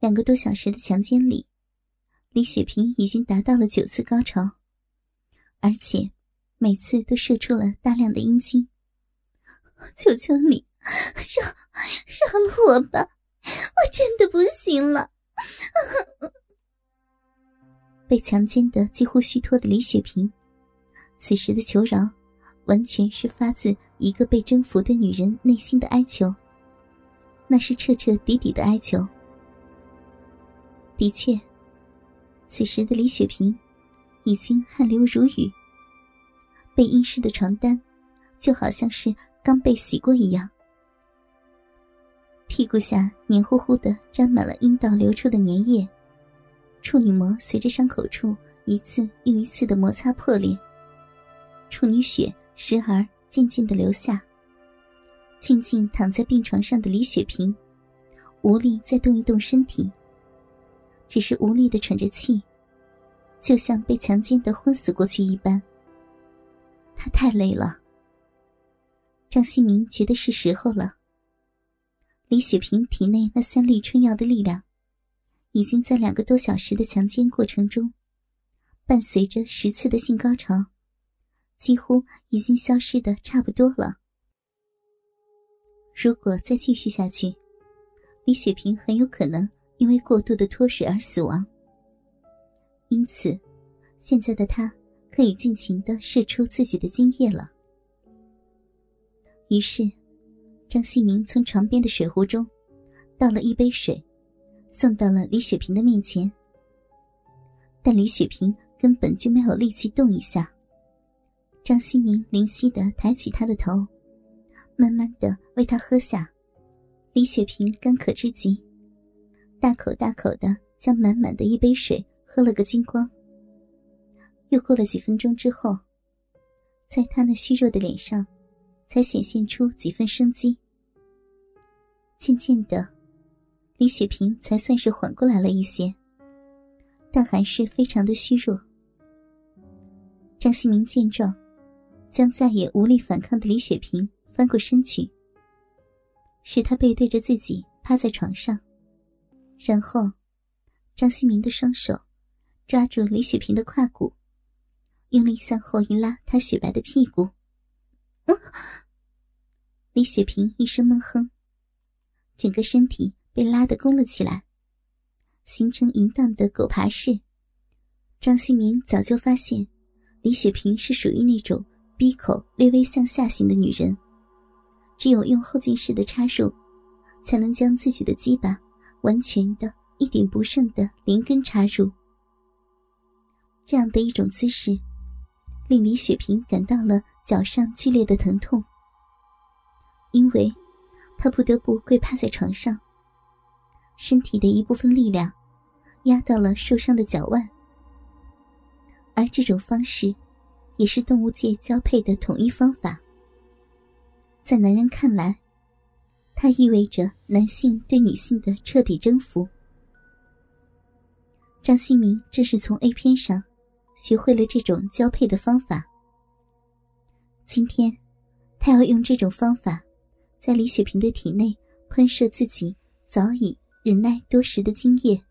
两个多小时的强奸里，李雪萍已经达到了九次高潮，而且每次都射出了大量的阴茎。求求你，饶饶了我吧，我真的不行了。被强奸的几乎虚脱的李雪萍，此时的求饶，完全是发自一个被征服的女人内心的哀求。那是彻彻底底的哀求。的确，此时的李雪萍已经汗流如雨，被阴湿的床单就好像是刚被洗过一样，屁股下黏糊糊的沾满了阴道流出的粘液，处女膜随着伤口处一次又一次的摩擦破裂，处女血时而渐渐的流下。静静躺在病床上的李雪萍，无力再动一动身体。只是无力的喘着气，就像被强奸的昏死过去一般。他太累了。张新明觉得是时候了。李雪萍体内那三粒春药的力量，已经在两个多小时的强奸过程中，伴随着十次的性高潮，几乎已经消失的差不多了。如果再继续下去，李雪萍很有可能。因为过度的脱水而死亡，因此，现在的他可以尽情的射出自己的精液了。于是，张新明从床边的水壶中倒了一杯水，送到了李雪萍的面前。但李雪萍根本就没有力气动一下。张新明灵犀的抬起她的头，慢慢的为她喝下。李雪萍干渴之极。大口大口的将满满的一杯水喝了个精光。又过了几分钟之后，在他那虚弱的脸上，才显现出几分生机。渐渐的，李雪萍才算是缓过来了一些，但还是非常的虚弱。张新明见状，将再也无力反抗的李雪萍翻过身去，使她背对着自己趴在床上。然后，张新明的双手抓住李雪萍的胯骨，用力向后一拉她雪白的屁股。李雪萍一声闷哼，整个身体被拉得弓了起来，形成淫荡的狗爬式。张新明早就发现，李雪萍是属于那种闭口略微向下型的女人，只有用后劲式的插入，才能将自己的鸡巴。完全的一点不剩的连根插入，这样的一种姿势，令李雪萍感到了脚上剧烈的疼痛。因为，她不得不跪趴在床上，身体的一部分力量压到了受伤的脚腕，而这种方式，也是动物界交配的统一方法。在男人看来。它意味着男性对女性的彻底征服。张新明正是从 A 片上学会了这种交配的方法。今天，他要用这种方法，在李雪萍的体内喷射自己早已忍耐多时的精液。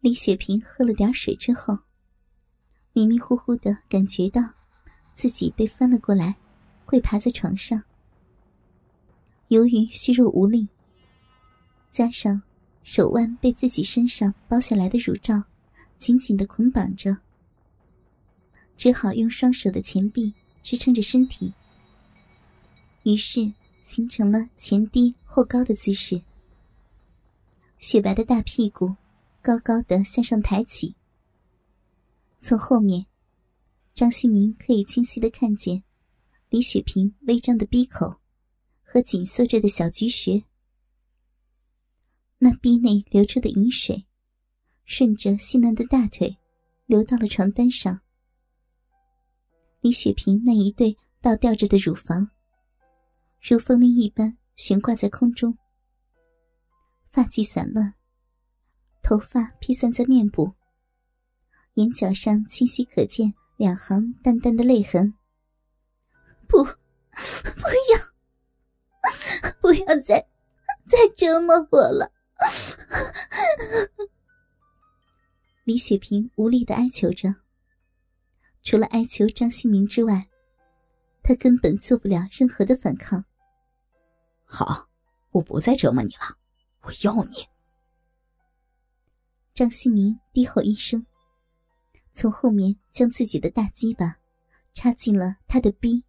李雪萍喝了点水之后，迷迷糊糊的感觉到自己被翻了过来，跪趴在床上。由于虚弱无力，加上手腕被自己身上包下来的乳罩紧紧的捆绑着，只好用双手的前臂支撑着身体，于是形成了前低后高的姿势。雪白的大屁股高高的向上抬起，从后面，张新明可以清晰的看见李雪萍微张的鼻口。和紧缩着的小菊穴，那壁内流出的饮水，顺着细嫩的大腿，流到了床单上。李雪萍那一对倒吊着的乳房，如风铃一般悬挂在空中，发髻散乱，头发披散在面部，眼角上清晰可见两行淡淡的泪痕。不，不要！不要再再折磨我了！李雪萍无力的哀求着。除了哀求张新明之外，她根本做不了任何的反抗。好，我不再折磨你了，我要你。张新明低吼一声，从后面将自己的大鸡巴插进了他的逼。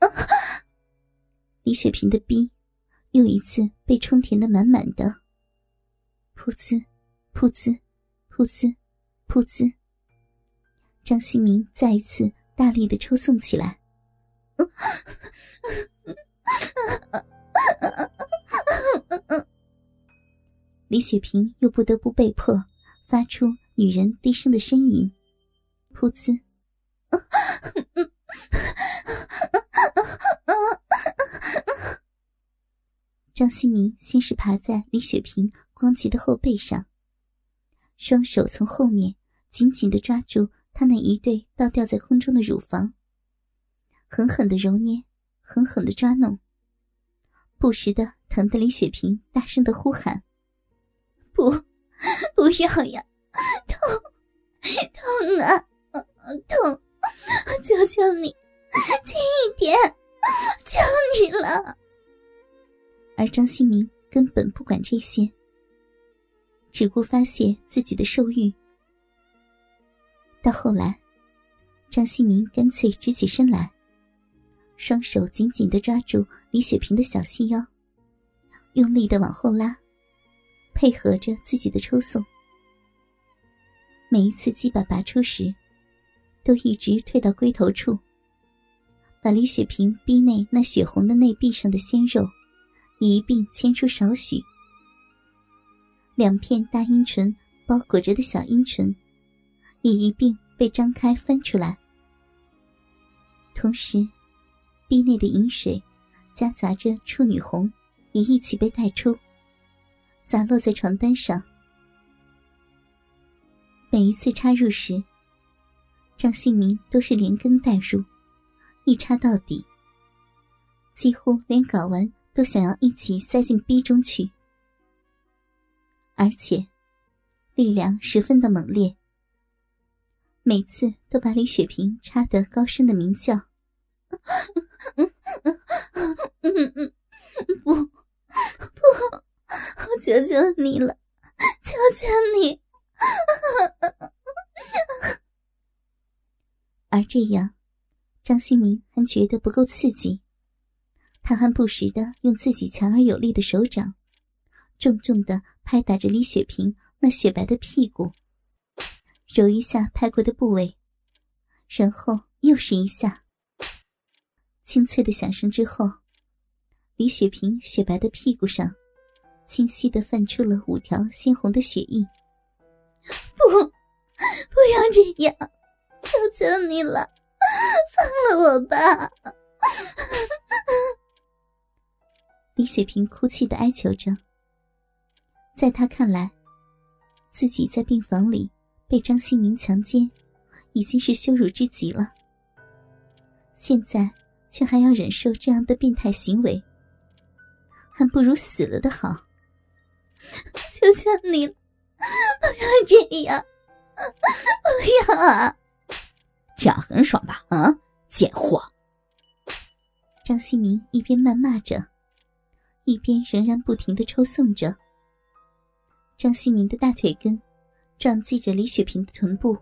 李雪萍的逼又一次被充填的满满的，噗呲，噗呲，噗呲，噗呲。张新明再一次大力的抽送起来，李雪萍又不得不被迫发出女人低声的呻吟，噗呲。张新明先是爬在李雪萍光洁的后背上，双手从后面紧紧的抓住。他那一对倒吊在空中的乳房，狠狠的揉捏，狠狠的抓弄，不时的疼得李雪萍大声的呼喊：“不，不要呀，痛，痛啊，痛！求求你，轻一点，求你了。”而张新明根本不管这些，只顾发泄自己的兽欲。到后来，张新明干脆直起身来，双手紧紧的抓住李雪萍的小细腰，用力的往后拉，配合着自己的抽送。每一次鸡巴拔出时，都一直退到龟头处，把李雪萍逼内那血红的内壁上的鲜肉一并牵出少许。两片大阴唇包裹着的小阴唇。也一并被张开翻出来，同时，壁内的饮水夹杂着处女红，也一起被带出，洒落在床单上。每一次插入时，张新明都是连根带入，一插到底，几乎连睾丸都想要一起塞进逼中去，而且力量十分的猛烈。每次都把李雪萍插得高声的鸣叫，不，不，我求求你了，求求你！而这样，张新明还觉得不够刺激，他还不时的用自己强而有力的手掌，重重的拍打着李雪萍那雪白的屁股。揉一下拍过的部位，然后又是一下。清脆的响声之后，李雪萍雪白的屁股上，清晰的泛出了五条鲜红的血印。不，不要这样，求求你了，放了我吧！雪萍哭泣的哀求着。在她看来，自己在病房里。被张新明强奸，已经是羞辱之极了。现在却还要忍受这样的变态行为，还不如死了的好。求求你，不要这样，不要啊！这样很爽吧？啊，贱货！张新明一边谩骂着，一边仍然不停的抽送着。张新明的大腿根。撞击着李雪萍的臀部，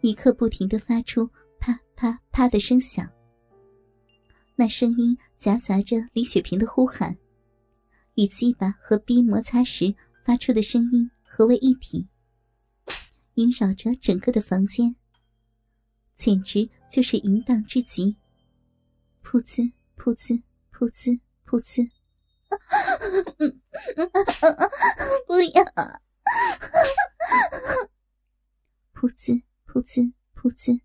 一刻不停的发出啪啪啪的声响。那声音夹杂着李雪萍的呼喊，与鸡巴和逼摩擦时发出的声音合为一体，萦绕着整个的房间，简直就是淫荡之极。噗呲噗呲噗呲噗呲，不要！噗呲，噗呲，噗呲。